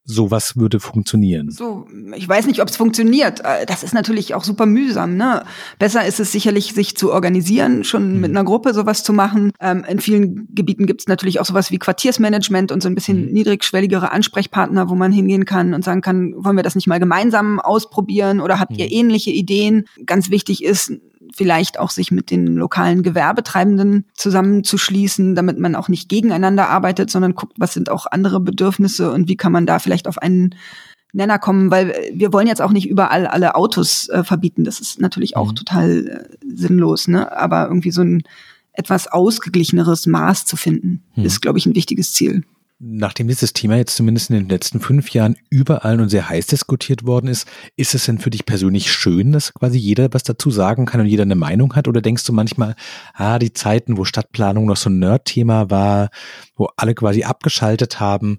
sowas würde funktionieren. So, ich weiß nicht, ob es funktioniert. Äh, das ist natürlich auch super mühsam. Ne? Besser ist es sicherlich, sich zu organisieren, schon mhm. mit einer Gruppe sowas zu machen. Ähm, in vielen Gebieten gibt es natürlich auch sowas wie Quartiersmanagement und so ein bisschen mhm. niedrigschwelligere Ansprechpartner, wo man hingehen kann und sagen kann, wollen wir das nicht mal gemeinsam ausprobieren oder habt mhm. ihr ähnliche Ideen? Ganz wichtig ist, vielleicht auch sich mit den lokalen Gewerbetreibenden zusammenzuschließen, damit man auch nicht gegeneinander arbeitet, sondern guckt, was sind auch andere Bedürfnisse und wie kann man da vielleicht auf einen Nenner kommen, weil wir wollen jetzt auch nicht überall alle Autos äh, verbieten. Das ist natürlich auch mhm. total äh, sinnlos, ne? Aber irgendwie so ein etwas ausgeglicheneres Maß zu finden, mhm. ist, glaube ich, ein wichtiges Ziel nachdem dieses Thema jetzt zumindest in den letzten fünf Jahren überall und sehr heiß diskutiert worden ist, ist es denn für dich persönlich schön, dass quasi jeder was dazu sagen kann und jeder eine Meinung hat? Oder denkst du manchmal, ah, die Zeiten, wo Stadtplanung noch so ein Nerd-Thema war, wo alle quasi abgeschaltet haben,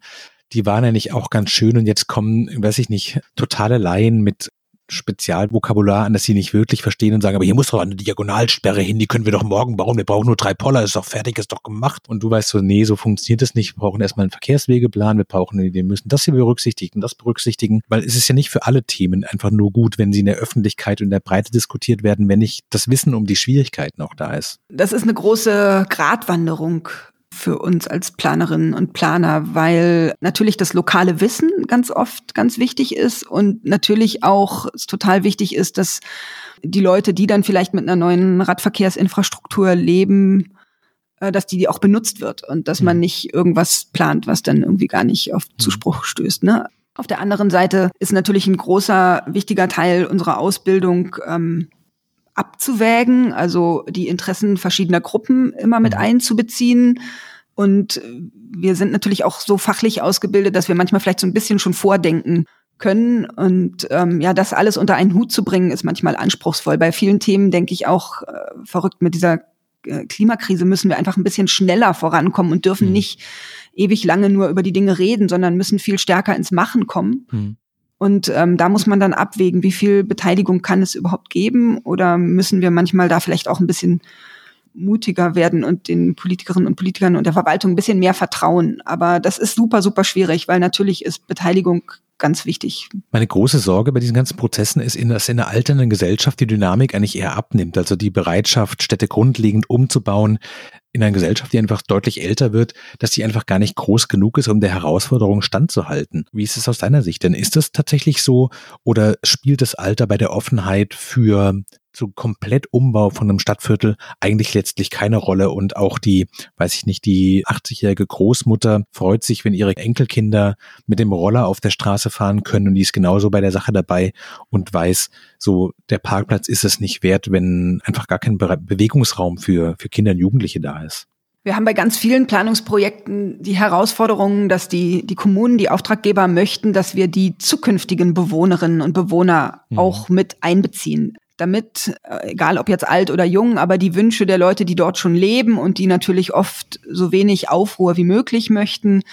die waren ja nicht auch ganz schön und jetzt kommen, weiß ich nicht, totale Laien mit Spezialvokabular an, das sie nicht wirklich verstehen und sagen, aber hier muss doch eine Diagonalsperre hin, die können wir doch morgen bauen, wir brauchen nur drei Poller, ist doch fertig, ist doch gemacht. Und du weißt so, nee, so funktioniert es nicht, wir brauchen erstmal einen Verkehrswegeplan, wir brauchen, wir müssen das hier berücksichtigen, das berücksichtigen, weil es ist ja nicht für alle Themen einfach nur gut, wenn sie in der Öffentlichkeit und in der Breite diskutiert werden, wenn nicht das Wissen um die Schwierigkeiten auch da ist. Das ist eine große Gratwanderung für uns als Planerinnen und Planer, weil natürlich das lokale Wissen ganz oft ganz wichtig ist und natürlich auch es total wichtig ist, dass die Leute, die dann vielleicht mit einer neuen Radverkehrsinfrastruktur leben, äh, dass die auch benutzt wird und dass man mhm. nicht irgendwas plant, was dann irgendwie gar nicht auf mhm. Zuspruch stößt. Ne? Auf der anderen Seite ist natürlich ein großer, wichtiger Teil unserer Ausbildung ähm, abzuwägen, also die Interessen verschiedener Gruppen immer mit mhm. einzubeziehen. Und wir sind natürlich auch so fachlich ausgebildet, dass wir manchmal vielleicht so ein bisschen schon vordenken können. Und ähm, ja, das alles unter einen Hut zu bringen, ist manchmal anspruchsvoll. Bei vielen Themen denke ich auch äh, verrückt mit dieser äh, Klimakrise müssen wir einfach ein bisschen schneller vorankommen und dürfen mhm. nicht ewig lange nur über die Dinge reden, sondern müssen viel stärker ins Machen kommen. Mhm. Und ähm, da muss man dann abwägen, wie viel Beteiligung kann es überhaupt geben oder müssen wir manchmal da vielleicht auch ein bisschen mutiger werden und den Politikerinnen und Politikern und der Verwaltung ein bisschen mehr vertrauen. Aber das ist super, super schwierig, weil natürlich ist Beteiligung ganz wichtig. Meine große Sorge bei diesen ganzen Prozessen ist, dass in einer alternden Gesellschaft die Dynamik eigentlich eher abnimmt. Also die Bereitschaft, Städte grundlegend umzubauen in einer Gesellschaft, die einfach deutlich älter wird, dass die einfach gar nicht groß genug ist, um der Herausforderung standzuhalten. Wie ist es aus deiner Sicht denn? Ist das tatsächlich so oder spielt das Alter bei der Offenheit für so komplett Umbau von einem Stadtviertel eigentlich letztlich keine Rolle und auch die, weiß ich nicht, die 80-jährige Großmutter freut sich, wenn ihre Enkelkinder mit dem Roller auf der Straße fahren können und die ist genauso bei der Sache dabei und weiß, so der Parkplatz ist es nicht wert, wenn einfach gar kein Be Bewegungsraum für, für Kinder und Jugendliche da ist. Wir haben bei ganz vielen Planungsprojekten die Herausforderungen, dass die, die Kommunen, die Auftraggeber möchten, dass wir die zukünftigen Bewohnerinnen und Bewohner mhm. auch mit einbeziehen damit, äh, egal ob jetzt alt oder jung, aber die Wünsche der Leute, die dort schon leben und die natürlich oft so wenig Aufruhr wie möglich möchten,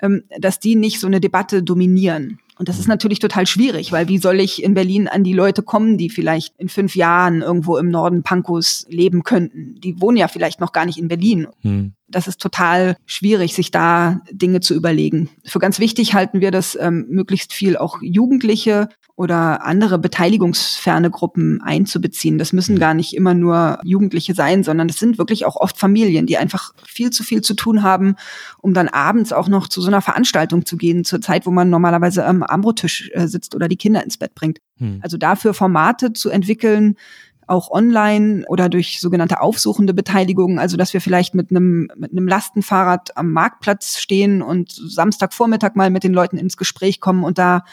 ähm, dass die nicht so eine Debatte dominieren. Und das ist natürlich total schwierig, weil wie soll ich in Berlin an die Leute kommen, die vielleicht in fünf Jahren irgendwo im Norden Pankows leben könnten? Die wohnen ja vielleicht noch gar nicht in Berlin. Hm. Das ist total schwierig, sich da Dinge zu überlegen. Für ganz wichtig halten wir das, ähm, möglichst viel auch Jugendliche oder andere beteiligungsferne Gruppen einzubeziehen. Das müssen mhm. gar nicht immer nur Jugendliche sein, sondern das sind wirklich auch oft Familien, die einfach viel zu viel zu tun haben, um dann abends auch noch zu so einer Veranstaltung zu gehen, zur Zeit, wo man normalerweise am Ambrotisch äh, sitzt oder die Kinder ins Bett bringt. Hm. Also dafür Formate zu entwickeln, auch online oder durch sogenannte aufsuchende Beteiligung, also dass wir vielleicht mit einem mit einem Lastenfahrrad am Marktplatz stehen und Samstagvormittag mal mit den Leuten ins Gespräch kommen und da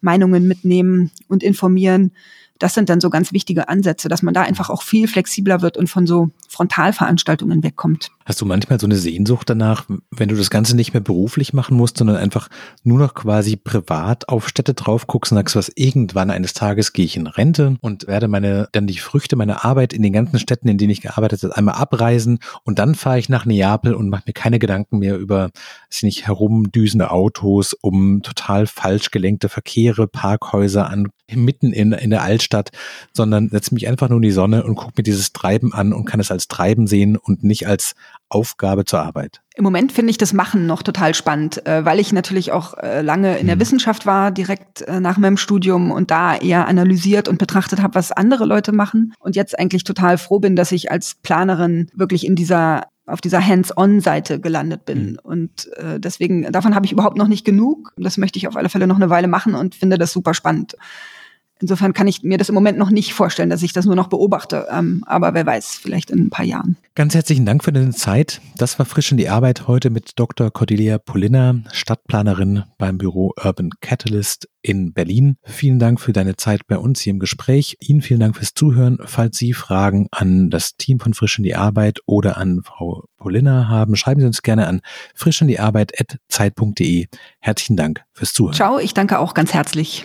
Meinungen mitnehmen und informieren. Das sind dann so ganz wichtige Ansätze, dass man da einfach auch viel flexibler wird und von so Frontalveranstaltungen wegkommt. Hast du manchmal so eine Sehnsucht danach, wenn du das Ganze nicht mehr beruflich machen musst, sondern einfach nur noch quasi privat auf Städte drauf guckst und sagst, was irgendwann eines Tages gehe ich in Rente und werde meine, dann die Früchte meiner Arbeit in den ganzen Städten, in denen ich gearbeitet habe, einmal abreisen und dann fahre ich nach Neapel und mache mir keine Gedanken mehr über, weiß nicht, herumdüsende Autos, um total falsch gelenkte Verkehre, Parkhäuser an, mitten in, in der Altstadt, sondern setze mich einfach nur in die Sonne und gucke mir dieses Treiben an und kann es als Treiben sehen und nicht als Aufgabe zur Arbeit? Im Moment finde ich das Machen noch total spannend, äh, weil ich natürlich auch äh, lange in der hm. Wissenschaft war, direkt äh, nach meinem Studium und da eher analysiert und betrachtet habe, was andere Leute machen. Und jetzt eigentlich total froh bin, dass ich als Planerin wirklich in dieser auf dieser Hands-on-Seite gelandet bin. Mhm. Und äh, deswegen, davon habe ich überhaupt noch nicht genug. Das möchte ich auf alle Fälle noch eine Weile machen und finde das super spannend. Insofern kann ich mir das im Moment noch nicht vorstellen, dass ich das nur noch beobachte. Ähm, aber wer weiß, vielleicht in ein paar Jahren. Ganz herzlichen Dank für deine Zeit. Das war frisch in die Arbeit heute mit Dr. Cordelia Polina, Stadtplanerin beim Büro Urban Catalyst in Berlin. Vielen Dank für deine Zeit bei uns hier im Gespräch. Ihnen vielen Dank fürs Zuhören. Falls Sie Fragen an das Team von Frisch in die Arbeit oder an Frau Polina haben, schreiben Sie uns gerne an frischinDieArbeit.zeit.de. Herzlichen Dank fürs Zuhören. Ciao, ich danke auch ganz herzlich.